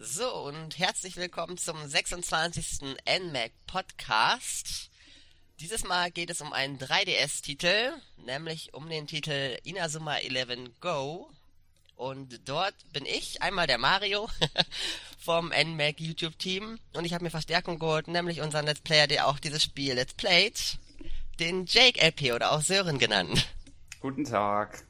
So, und herzlich willkommen zum 26. NMAC Podcast. Dieses Mal geht es um einen 3DS-Titel, nämlich um den Titel Inazuma 11 Go. Und dort bin ich, einmal der Mario vom NMAC YouTube-Team. Und ich habe mir Verstärkung geholt, nämlich unseren Let's Player, der auch dieses Spiel Let's Played, den Jake LP oder auch Sören genannt. Guten Tag.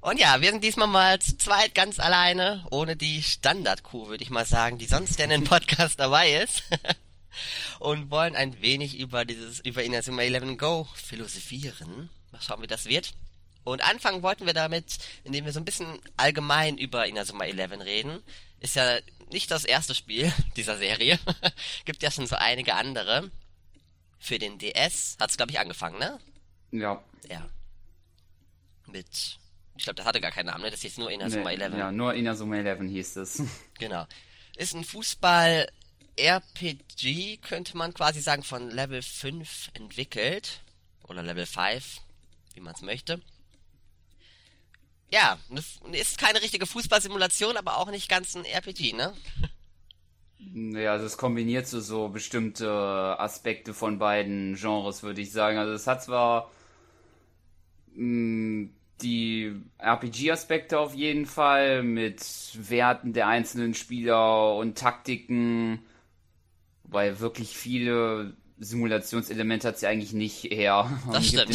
Und ja, wir sind diesmal mal zu zweit ganz alleine, ohne die Standard-Crew, würde ich mal sagen, die sonst in den Podcast dabei ist. und wollen ein wenig über dieses, über Inazuma 11 Go philosophieren. Mal schauen, wie das wird. Und anfangen wollten wir damit, indem wir so ein bisschen allgemein über Inazuma 11 reden. Ist ja nicht das erste Spiel dieser Serie. Gibt ja schon so einige andere. Für den DS hat's, glaube ich, angefangen, ne? Ja. Ja. Mit ich glaube, das hatte gar keinen Namen, ne? Das hieß nur Inazuma nee, 11. Ja, nur Inazuma 11 hieß es. Genau. Ist ein Fußball-RPG, könnte man quasi sagen, von Level 5 entwickelt. Oder Level 5, wie man es möchte. Ja, ist keine richtige Fußballsimulation, aber auch nicht ganz ein RPG, ne? Ja, also es kombiniert so, so bestimmte Aspekte von beiden Genres, würde ich sagen. Also es hat zwar mh, mm, die RPG-Aspekte auf jeden Fall mit Werten der einzelnen Spieler und Taktiken, wobei wirklich viele Simulationselemente hat sie eigentlich nicht eher. Man das stimmt.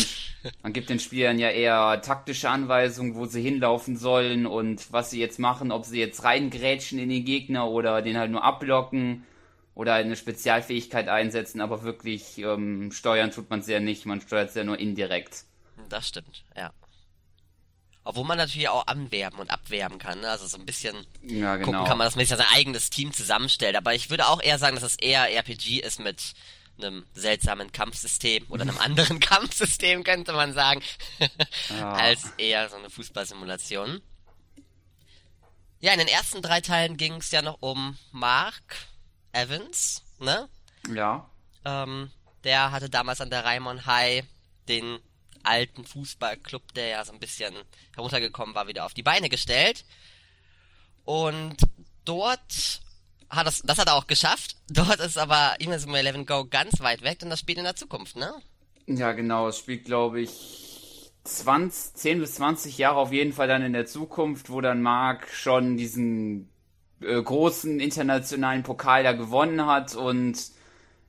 Den, man gibt den Spielern ja eher taktische Anweisungen, wo sie hinlaufen sollen und was sie jetzt machen, ob sie jetzt reingrätschen in den Gegner oder den halt nur abblocken oder eine Spezialfähigkeit einsetzen, aber wirklich ähm, steuern tut man es ja nicht, man steuert es ja nur indirekt. Das stimmt, ja. Obwohl man natürlich auch anwerben und abwerben kann. Ne? Also so ein bisschen ja, genau. gucken kann man, dass man sich sein eigenes Team zusammenstellt. Aber ich würde auch eher sagen, dass es eher RPG ist mit einem seltsamen Kampfsystem oder einem anderen Kampfsystem, könnte man sagen, ja. als eher so eine Fußballsimulation. Ja, in den ersten drei Teilen ging es ja noch um Mark Evans, ne? Ja. Ähm, der hatte damals an der Raimon High den alten Fußballclub, der ja so ein bisschen heruntergekommen war, wieder auf die Beine gestellt. Und dort hat das, das hat er auch geschafft. Dort ist aber Inazuma 11 Go ganz weit weg, denn das spielt in der Zukunft, ne? Ja, genau. Es spielt, glaube ich, 20, 10 bis 20 Jahre auf jeden Fall dann in der Zukunft, wo dann Mark schon diesen äh, großen internationalen Pokal da gewonnen hat und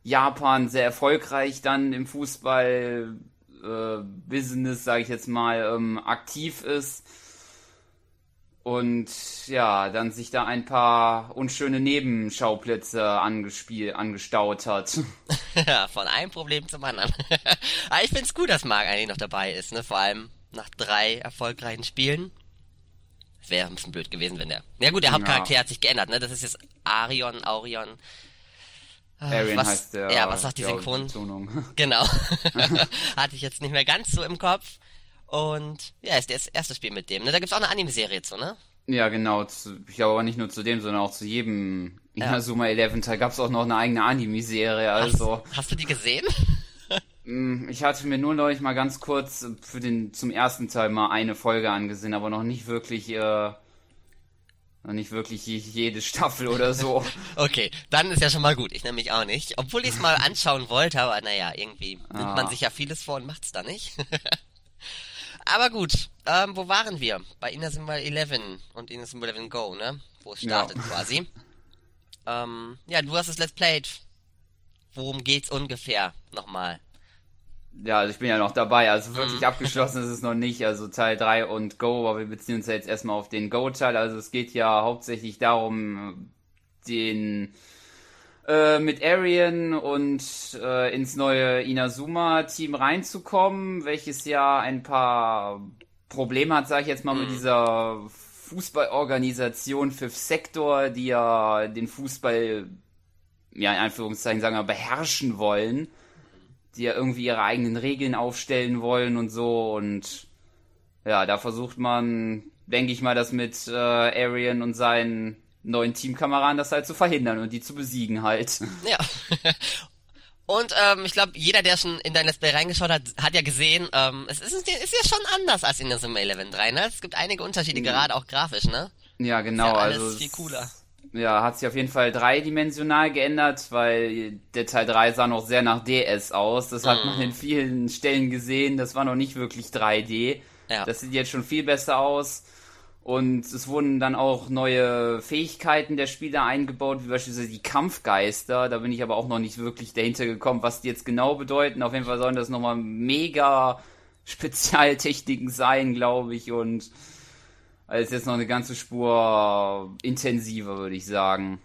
Japan sehr erfolgreich dann im Fußball äh, Business, sage ich jetzt mal, ähm, aktiv ist. Und ja, dann sich da ein paar unschöne Nebenschauplätze angespielt, angestaut hat. ja, von einem Problem zum anderen. Aber ich find's gut, dass Marc eigentlich noch dabei ist, ne? Vor allem nach drei erfolgreichen Spielen. Wäre ein bisschen blöd gewesen, wenn der. Ja gut, der Hauptcharakter ja. hat sich geändert, ne? Das ist jetzt Arion, Aurion. Arian was, heißt der. Ja, was sagt die Synchron? Genau. Hatte ich jetzt nicht mehr ganz so im Kopf. Und ja, ist das erste Spiel mit dem. Ne? Da gibt's auch eine Anime-Serie zu, ne? Ja, genau. Ich glaube aber nicht nur zu dem, sondern auch zu jedem ja. Inazuma 11 Teil gab's auch noch eine eigene Anime-Serie. Also. Hast, hast, du die gesehen? Mm, ich hatte mir nur neulich mal ganz kurz für den zum ersten Teil mal eine Folge angesehen, aber noch nicht wirklich äh, nicht wirklich jede Staffel oder so. okay, dann ist ja schon mal gut. Ich nämlich auch nicht. Obwohl ich es mal anschauen wollte, aber naja, irgendwie nimmt ah. man sich ja vieles vor und macht's da nicht. aber gut, ähm, wo waren wir? Bei Inazuma 11 und Inazuma 11 Go, ne? Wo es startet ja. quasi. Ähm, ja, du hast es Let's Played. Worum geht's ungefähr nochmal? Ja, also ich bin ja noch dabei. Also wirklich mhm. abgeschlossen ist es noch nicht. Also Teil 3 und Go, aber wir beziehen uns ja jetzt erstmal auf den Go-Teil. Also es geht ja hauptsächlich darum, den äh, mit Arian und äh, ins neue Inazuma-Team reinzukommen, welches ja ein paar Probleme hat, sage ich jetzt mal, mhm. mit dieser Fußballorganisation Fifth Sector, die ja den Fußball, ja in Anführungszeichen sagen wir, beherrschen wollen die ja irgendwie ihre eigenen Regeln aufstellen wollen und so und ja, da versucht man, denke ich mal, das mit äh, Arian und seinen neuen Teamkameraden das halt zu verhindern und die zu besiegen halt. Ja. Und ähm, ich glaube, jeder, der schon in dein Let's Play reingeschaut hat, hat ja gesehen, ähm, es ist, ist ja schon anders als in der Sim 11 3, ne? Es gibt einige Unterschiede, mhm. gerade auch grafisch, ne? Ja, genau. Ist ja alles also viel cooler. Ja, hat sich auf jeden Fall dreidimensional geändert, weil der Teil 3 sah noch sehr nach DS aus. Das hat man in vielen Stellen gesehen. Das war noch nicht wirklich 3D. Ja. Das sieht jetzt schon viel besser aus. Und es wurden dann auch neue Fähigkeiten der Spieler eingebaut, wie beispielsweise die Kampfgeister. Da bin ich aber auch noch nicht wirklich dahinter gekommen, was die jetzt genau bedeuten. Auf jeden Fall sollen das nochmal mega Spezialtechniken sein, glaube ich. Und als jetzt noch eine ganze Spur intensiver, würde ich sagen.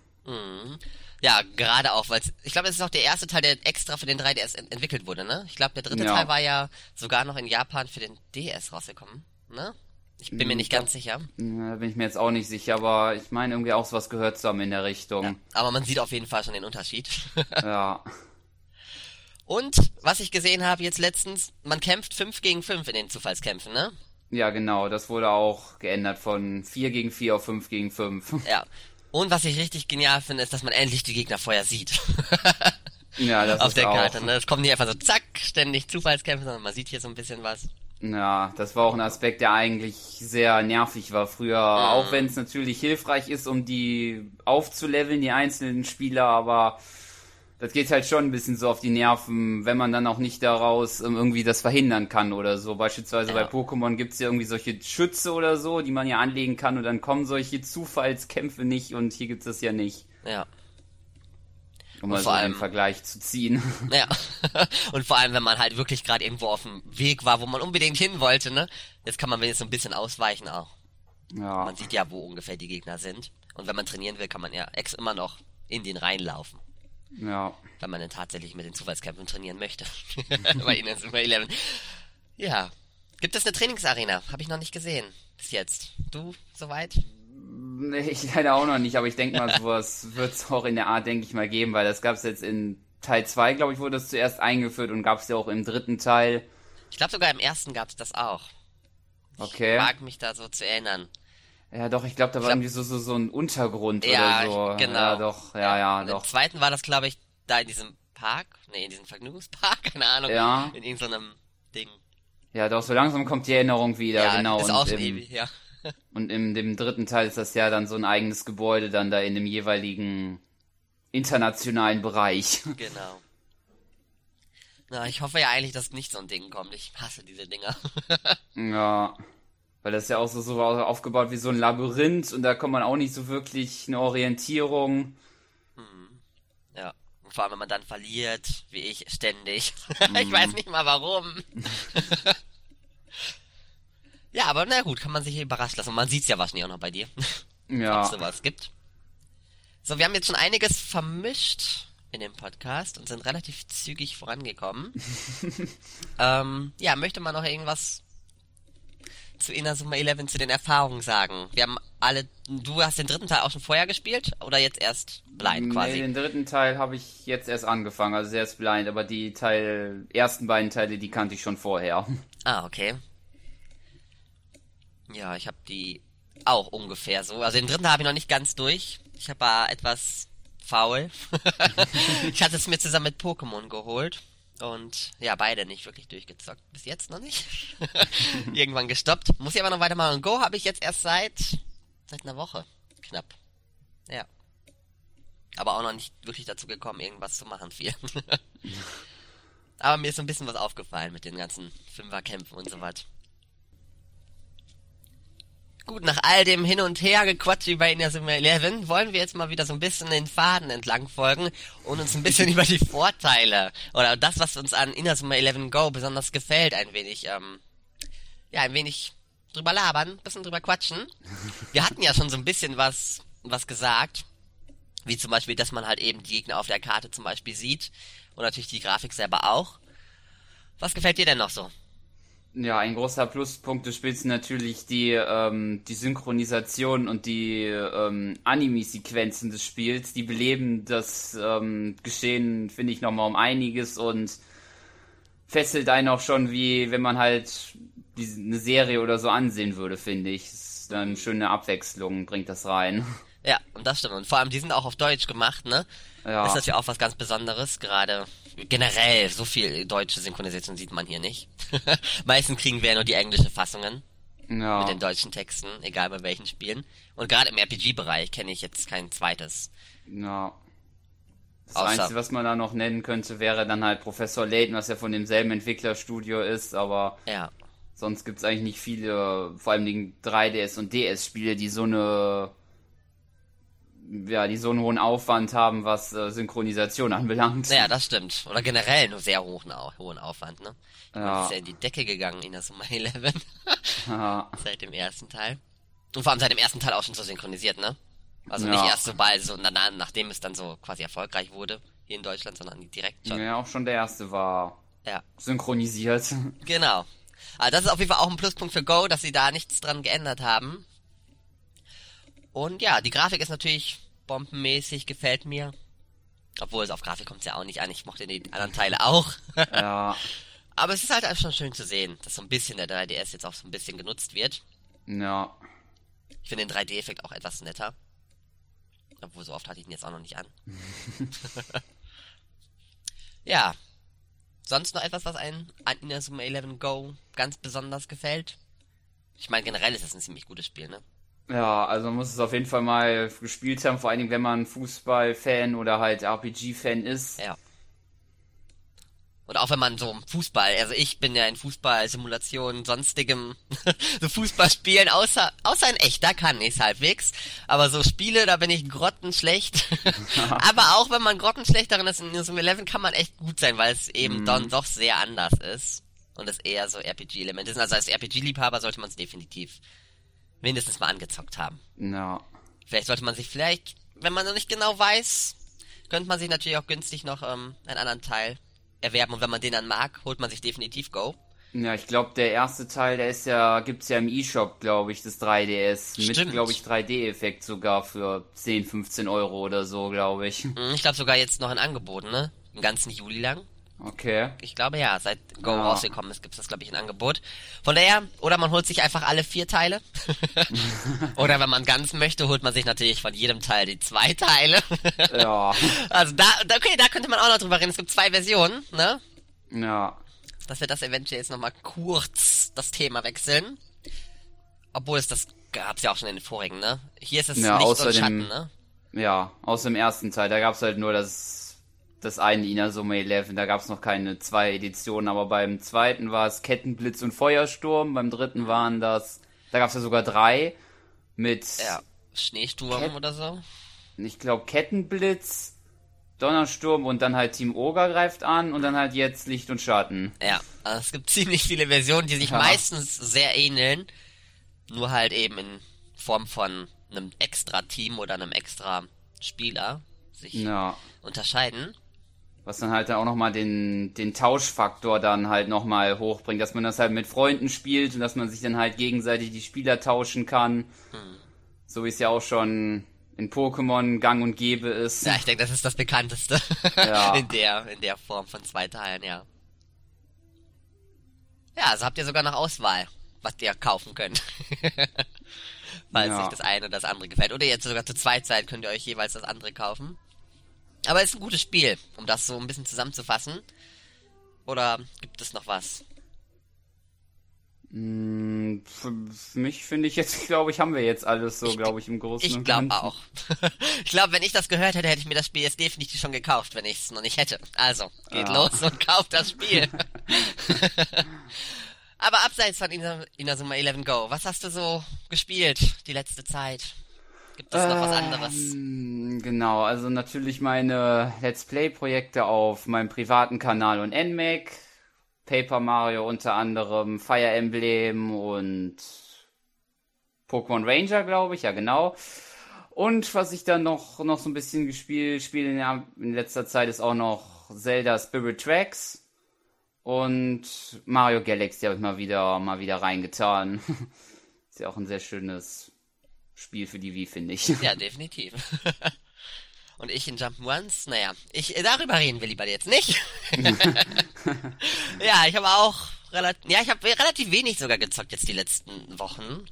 Ja, gerade auch, weil ich glaube, das ist auch der erste Teil, der extra für den 3DS ent entwickelt wurde, ne? Ich glaube, der dritte Ja. Teil war ja sogar noch in Japan für den DS rausgekommen, ne? Ich bin mir nicht ganz sicher. Da bin ich mir jetzt auch nicht sicher, aber ich meine irgendwie auch sowas gehört zu haben in der Richtung. Aber man sieht auf jeden Fall schon den Unterschied. Ja. Und, was ich gesehen habe jetzt letztens, man kämpft 5 gegen 5 in den Zufallskämpfen, ne? Ja, genau. Das wurde auch geändert von 4 gegen 4 auf 5 gegen 5. Ja. Und was ich richtig genial finde, ist, dass man endlich die Gegner vorher sieht. Ja, das auf ist der auch. Karte, ne? Es kommt nicht einfach so zack, ständig Zufallskämpfe, sondern man sieht hier so ein bisschen was. Ja, das war auch ein Aspekt, der eigentlich sehr nervig war früher. Auch wenn es natürlich hilfreich ist, um die aufzuleveln, die einzelnen Spieler, aber das geht halt schon ein bisschen so auf die Nerven, wenn man dann auch nicht daraus ähm, irgendwie das verhindern kann oder so. Beispielsweise Ja. bei Pokémon gibt's ja irgendwie solche Schütze oder so, die man ja anlegen kann und dann kommen solche Zufallskämpfe nicht und hier gibt's das ja nicht. Ja. Um mal vor so allem- Vergleich zu ziehen. Ja. Und vor allem, wenn man halt wirklich gerade irgendwo auf dem Weg war, wo man unbedingt hin wollte, ne? Jetzt kann man wenigstens so ein bisschen ausweichen auch. ja. Man sieht ja, wo ungefähr die Gegner sind. Und wenn man trainieren will, kann man ja ex immer noch in den reinlaufen. Ja. Wenn man dann tatsächlich mit den Zufallskämpfen trainieren möchte. Bei Ihnen ist immer 11. Ja. Gibt es eine Trainingsarena? Habe ich noch nicht gesehen. Bis jetzt. Du, soweit? Nee, ich leider auch noch nicht, aber ich denke mal, sowas wird es auch in der Art, denke ich mal, geben, weil das gab es jetzt in Teil 2, glaube ich, wurde das zuerst eingeführt und gab es ja auch im dritten Teil. Ich glaube sogar im ersten gab's das auch. Okay. Mag mich da so zu erinnern. Ja, doch, ich glaube, da war glaub- irgendwie so, so, so ein Untergrund Ja, oder so. genau. Ja, doch, ja, ja, doch. Im zweiten war das, glaube ich, da in diesem Park. Nee, in diesem Vergnügungspark, keine Ahnung. Ja. In irgendeinem Ding. Ja, doch, so langsam kommt die Erinnerung wieder, ja, genau. ist und auch im, ewig, ja. Und in dem dritten Teil ist das ja dann so ein eigenes Gebäude dann da in dem jeweiligen internationalen Bereich. Genau. Na, ich hoffe ja eigentlich, dass nicht so ein Ding kommt. Ich hasse diese Dinger. Ja. Weil das ist ja auch so, so aufgebaut wie so ein Labyrinth und da kommt man auch nicht so wirklich eine Orientierung. ja. Und vor allem, wenn man dann verliert, wie ich, ständig. Mhm. ich weiß nicht mal warum. ja, aber na gut, kann man sich überrascht lassen. Und man sieht's ja wahrscheinlich auch noch bei dir. ob es Ja. sowas gibt. So, wir haben jetzt schon einiges vermischt in dem Podcast und sind relativ zügig vorangekommen. ähm, ja, möchte man noch irgendwas zu Inazuma 11 zu den Erfahrungen sagen? Wir haben alle, du hast den dritten Teil auch schon vorher gespielt oder jetzt erst blind Nee, quasi? den dritten Teil habe ich jetzt erst angefangen, also sehr ist blind, aber die Teil, ersten beiden Teile, die kannte ich schon vorher. Ah, okay. Ja, ich habe die auch ungefähr so. Also den dritten habe ich noch nicht ganz durch. Ich habe war etwas faul. ich hatte es mir zusammen mit Pokémon geholt. Und ja, beide nicht wirklich durchgezockt. Bis jetzt noch nicht. Irgendwann gestoppt. Muss ich aber noch weitermachen. Go habe ich jetzt erst seit seit einer Woche. Knapp. Ja. Aber auch noch nicht wirklich dazu gekommen, irgendwas zu machen viel. aber mir ist so ein bisschen was aufgefallen mit den ganzen Fünferkämpfen und so was. Gut, nach all dem Hin und Her gequatscht über Inazuma 11 wollen wir jetzt mal wieder so ein bisschen den Faden entlang folgen und uns ein bisschen über die Vorteile oder das, was uns an Inazuma 11 Go besonders gefällt, ein wenig, ähm, ja, ein wenig drüber labern, ein bisschen drüber quatschen. Wir hatten ja schon so ein bisschen was, was gesagt, wie zum Beispiel, dass man halt eben die Gegner auf der Karte zum Beispiel sieht und natürlich die Grafik selber auch. Was gefällt dir denn noch so? Ja, ein großer Pluspunkt des Spiels sind natürlich die, ähm, die Synchronisation und die ähm, Anime-Sequenzen des Spiels. Die beleben das ähm, Geschehen, finde ich, nochmal um einiges und fesselt einen auch schon, wie wenn man halt die, eine Serie oder so ansehen würde, finde ich. Ist dann eine schöne Abwechslung, bringt das rein. Ja, und das stimmt. Und vor allem, die sind auch auf Deutsch gemacht, ne? Ja. Ist natürlich auch was ganz Besonderes, gerade generell, so viel deutsche Synchronisation sieht man hier nicht. Meistens kriegen wir ja nur die englische Fassungen. Ja. Mit den deutschen Texten, egal bei welchen Spielen. Und gerade im RPG-Bereich kenne ich jetzt kein zweites. Ja. Das Außer- Einzige, was man da noch nennen könnte, wäre dann halt Professor Layton, was ja von demselben Entwicklerstudio ist, aber Ja. sonst gibt's eigentlich nicht viele, vor allem die 3DS und DS-Spiele, die so eine ja, die so einen hohen Aufwand haben, was äh, Synchronisation anbelangt. Naja, das stimmt. Oder generell nur sehr hohen, hohen Aufwand, ne? Ja. Das ist ja in die Decke gegangen in der Summer 11. Ja. seit dem ersten Teil. Und vor allem seit dem ersten Teil auch schon so synchronisiert, ne? Also Ja. nicht erst so bald, so danach, nachdem es dann so quasi erfolgreich wurde hier in Deutschland, sondern direkt schon. ja, auch schon der erste war Ja, synchronisiert. genau. Also das ist auf jeden Fall auch ein Pluspunkt für Go, dass sie da nichts dran geändert haben. Und ja, die Grafik ist natürlich bombenmäßig, gefällt mir. Obwohl es auf Grafik kommt ja auch nicht an. Ich mochte die anderen Teile auch. ja. Aber es ist halt einfach schon schön zu sehen, dass so ein bisschen der 3DS jetzt auch so ein bisschen genutzt wird. Ja. Ich finde den 3D-Effekt auch etwas netter. Obwohl, so oft hatte ich ihn jetzt auch noch nicht an. ja. Sonst noch etwas, was einen an Inazuma 11 Go ganz besonders gefällt? Ich meine, generell ist das ein ziemlich gutes Spiel, ne? Ja, also man muss es auf jeden Fall mal gespielt haben, vor allen Dingen, wenn man Fußball-Fan oder halt RPG-Fan ist. Ja. Und auch wenn man so Fußball, also ich bin ja in Fußball-Simulationen, sonstigem, so Fußballspielen, außer, außer in echt, da kann ich's halbwegs. Aber so Spiele, da bin ich grottenschlecht. Aber auch wenn man grottenschlecht darin ist, in Inazuma 11 kann man echt gut sein, weil es eben dann doch sehr anders ist. Und es eher so RPG-Elemente sind. Also als RPG-Liebhaber sollte man es definitiv mindestens mal angezockt haben. Ja. Vielleicht sollte man sich vielleicht, wenn man noch nicht genau weiß, könnte man sich natürlich auch günstig noch ähm, einen anderen Teil erwerben und wenn man den dann mag, holt man sich definitiv Go. Ja, ich glaube, der erste Teil, der ist ja, gibt's ja im E-Shop, glaube ich, das 3DS. Mit, Stimmt. glaube ich, 3D-Effekt sogar für 10, 15 Euro oder so, glaube ich. Hm, Ich glaube sogar jetzt noch in Angeboten, ne? Den ganzen Juli lang. Okay. Ich glaube ja, seit Go Ja. rausgekommen ist, gibt's das glaube ich in Angebot. Von daher, oder man holt sich einfach alle vier Teile. oder wenn man ganz möchte, holt man sich natürlich von jedem Teil die zwei Teile. Ja. also da, okay, da könnte man auch noch drüber reden. Es gibt zwei Versionen, ne? Ja. dass wir das eventuell jetzt nochmal kurz das Thema wechseln. Obwohl es das gab's ja auch schon in den vorigen, ne? Hier ist es Ja, Licht und außerdem- Schatten, ne? Ja, aus dem ersten Teil, da gab's halt nur das, das eine Inazuma 11, da gab's noch keine zwei Editionen, aber beim zweiten war es Kettenblitz und Feuersturm, beim dritten waren das, da gab's ja sogar drei, mit, Ja. Schneesturm Cat- oder so. ich glaube, Kettenblitz, Donnersturm und dann halt Team Oger greift an und dann halt jetzt Licht und Schatten. Ja, also es gibt ziemlich viele Versionen, die sich Ja. meistens sehr ähneln. Nur halt eben in Form von einem extra Team oder einem extra Spieler sich Ja. unterscheiden. Was dann halt auch nochmal den, den Tauschfaktor dann halt nochmal hochbringt, dass man das halt mit Freunden spielt und dass man sich dann halt gegenseitig die Spieler tauschen kann. So wie es ja auch schon in Pokémon gang und gäbe ist. Ja, ich denke, das ist das bekannteste. Ja. in der, in der Form von zwei Teilen, ja. Ja, also habt ihr sogar noch Auswahl, was ihr kaufen könnt. Falls Ja. euch das eine oder das andere gefällt. Oder jetzt sogar zu zweit seid, könnt ihr euch jeweils das andere kaufen. Aber es ist ein gutes Spiel, um das so ein bisschen zusammenzufassen. Oder gibt es noch was? Mm, Für, mich finde ich jetzt, glaube ich, haben wir jetzt alles so, glaube ich, im Großen Ich und glaube Ganzen. auch. ich glaube, wenn ich das gehört hätte, hätte ich mir das Spiel jetzt definitiv schon gekauft, wenn ich es noch nicht hätte. Also, geht Ja. los und kauft das Spiel. Aber abseits von Ina- Inazuma 11 Go, was hast du so gespielt die letzte Zeit? Gibt es noch was anderes? Ähm, Genau, also natürlich meine Let's Play-Projekte auf meinem privaten Kanal und NMAC. Paper Mario unter anderem, Fire Emblem und Pokémon Ranger, glaube ich, ja genau. Und was ich dann noch, noch so ein bisschen gespielt, spiele in, in letzter Zeit ist auch noch Zelda Spirit Tracks und Mario Galaxy habe ich mal wieder, mal wieder reingetan. ist ja auch ein sehr schönes Spiel für die Wii, finde ich. Ja, definitiv. Und ich in Jump'n'Runs, naja, ich, darüber reden wir lieber jetzt nicht. ja, ich habe auch relativ, ja, ich habe relativ wenig sogar gezockt jetzt die letzten Wochen.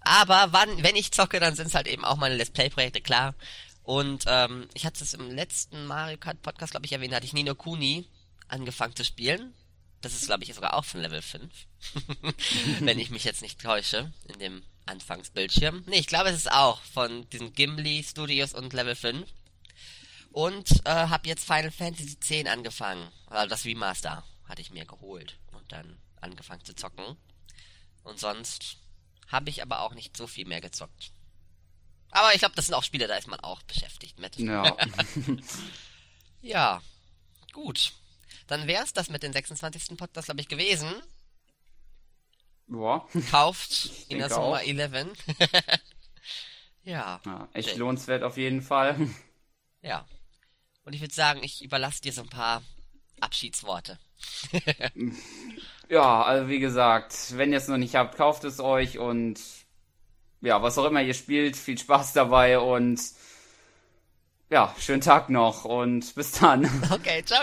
Aber wann, wenn ich zocke, dann sind es halt eben auch meine Let's Play-Projekte, klar. Und ähm, ich hatte es im letzten Mario Kart Podcast, glaube ich, erwähnt, hatte ich Nino Kuni angefangen zu spielen. Das ist, glaube ich, sogar auch von Level 5. Wenn ich mich jetzt nicht täusche, in dem Anfangsbildschirm. Nee, ich glaube, es ist auch von diesen Gimli Studios und Level 5. Und äh, habe jetzt Final Fantasy X angefangen. Also das Remaster hatte ich mir geholt und dann angefangen zu zocken. Und sonst habe ich aber auch nicht so viel mehr gezockt. Aber ich glaube, das sind auch Spiele, da ist man auch beschäftigt mit. Ja. ja, gut. Dann wär's das mit den 26. Podcast, glaube ich, gewesen. Boah. Kauft Inazuma 11. ja. ja. Echt okay. lohnenswert auf jeden Fall. Ja. Und ich würde sagen, ich überlasse dir so ein paar Abschiedsworte. ja, also wie gesagt, wenn ihr es noch nicht habt, kauft es euch und ja, was auch immer ihr spielt, viel Spaß dabei und ja, schönen Tag noch und bis dann. Okay, ciao.